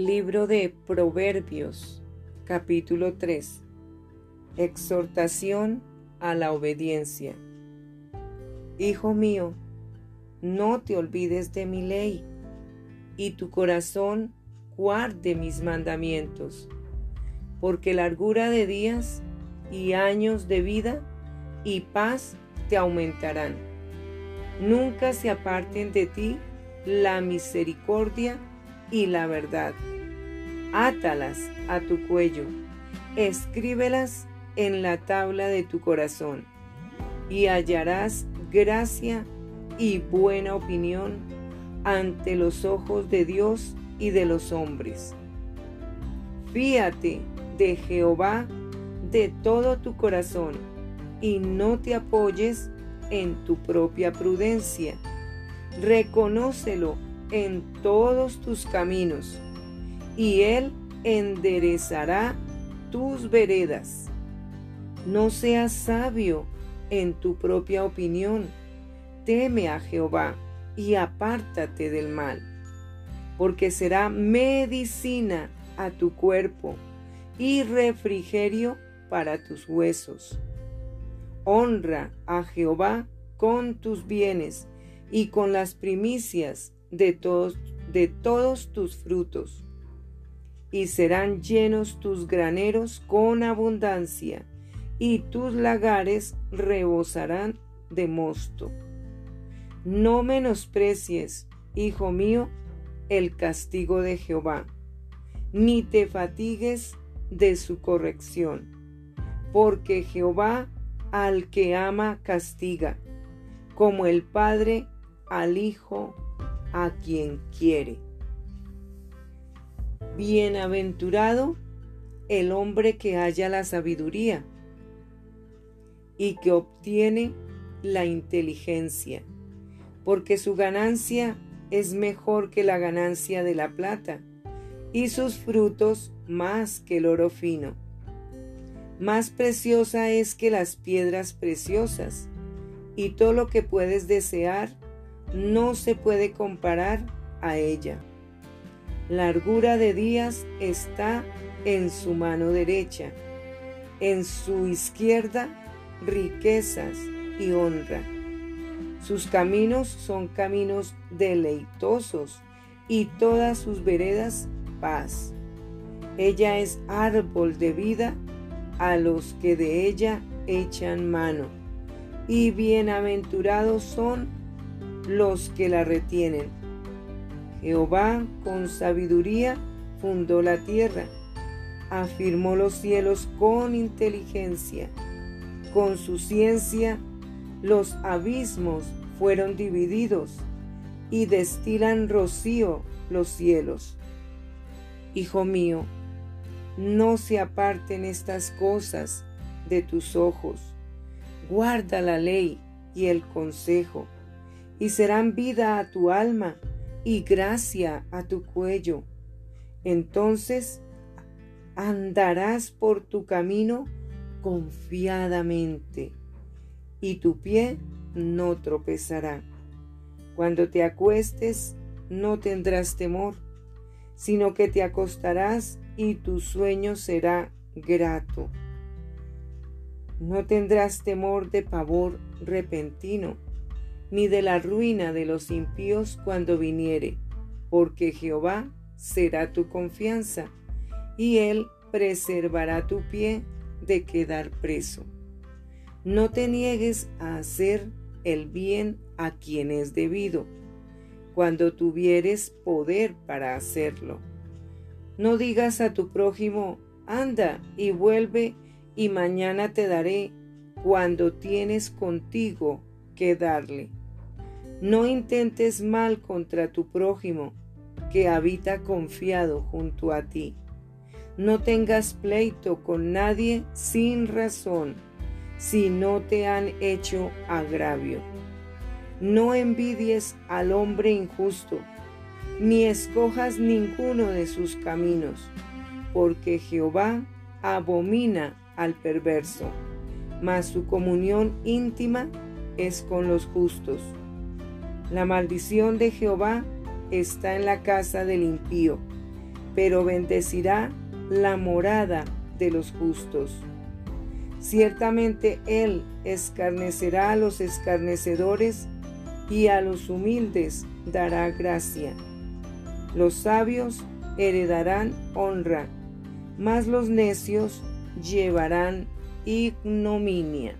Libro de Proverbios, capítulo 3. Exhortación a la obediencia. Hijo mío, no te olvides de mi ley, y tu corazón guarde mis mandamientos, porque largura de días y años de vida y paz te aumentarán. Nunca se aparten de ti la misericordia y la verdad. Átalas a tu cuello, escríbelas en la tabla de tu corazón, y hallarás gracia y buena opinión ante los ojos de Dios y de los hombres. Fíate de Jehová de todo tu corazón y no te apoyes en tu propia prudencia. Reconócelo en todos tus caminos, y Él enderezará tus veredas. No seas sabio en tu propia opinión, teme a Jehová y apártate del mal, porque será medicina a tu cuerpo y refrigerio para tus huesos. Honra a Jehová con tus bienes y con las primicias de todos, de todos tus frutos, y serán llenos tus graneros con abundancia, y tus lagares rebosarán de mosto. No menosprecies, hijo mío, el castigo de Jehová, ni te fatigues de su corrección, porque Jehová al que ama castiga, como el Padre al Hijo a quien quiere. Bienaventurado el hombre que halla la sabiduría y que obtiene la inteligencia, porque su ganancia es mejor que la ganancia de la plata y sus frutos más que el oro fino. Más preciosa es que las piedras preciosas, y todo lo que puedes desear no se puede comparar a ella. Largura de días está en su mano derecha, en su izquierda riquezas y honra. Sus caminos son caminos deleitosos y todas sus veredas paz. Ella es árbol de vida a los que de ella echan mano, y bienaventurados son los que la retienen. Jehová con sabiduría fundó la tierra, afirmó los cielos con inteligencia, con su ciencia los abismos fueron divididos y destilan rocío los cielos. Hijo mío, no se aparten estas cosas de tus ojos, guarda la ley y el consejo y serán vida a tu alma y gracia a tu cuello. Entonces andarás por tu camino confiadamente y tu pie no tropezará. Cuando te acuestes no tendrás temor, sino que te acostarás y tu sueño será grato. No tendrás temor de pavor repentino ni de la ruina de los impíos cuando viniere, porque Jehová será tu confianza, y él preservará tu pie de quedar preso. No te niegues a hacer el bien a quien es debido, cuando tuvieres poder para hacerlo. No digas a tu prójimo, anda y vuelve, y mañana te daré, cuando tienes contigo que darle. No intentes mal contra tu prójimo, que habita confiado junto a ti. No tengas pleito con nadie sin razón, si no te han hecho agravio. No envidies al hombre injusto, ni escojas ninguno de sus caminos, porque Jehová abomina al perverso, mas su comunión íntima es con los justos. La maldición de Jehová está en la casa del impío, pero bendecirá la morada de los justos. Ciertamente Él escarnecerá a los escarnecedores y a los humildes dará gracia. Los sabios heredarán honra, mas los necios llevarán ignominia.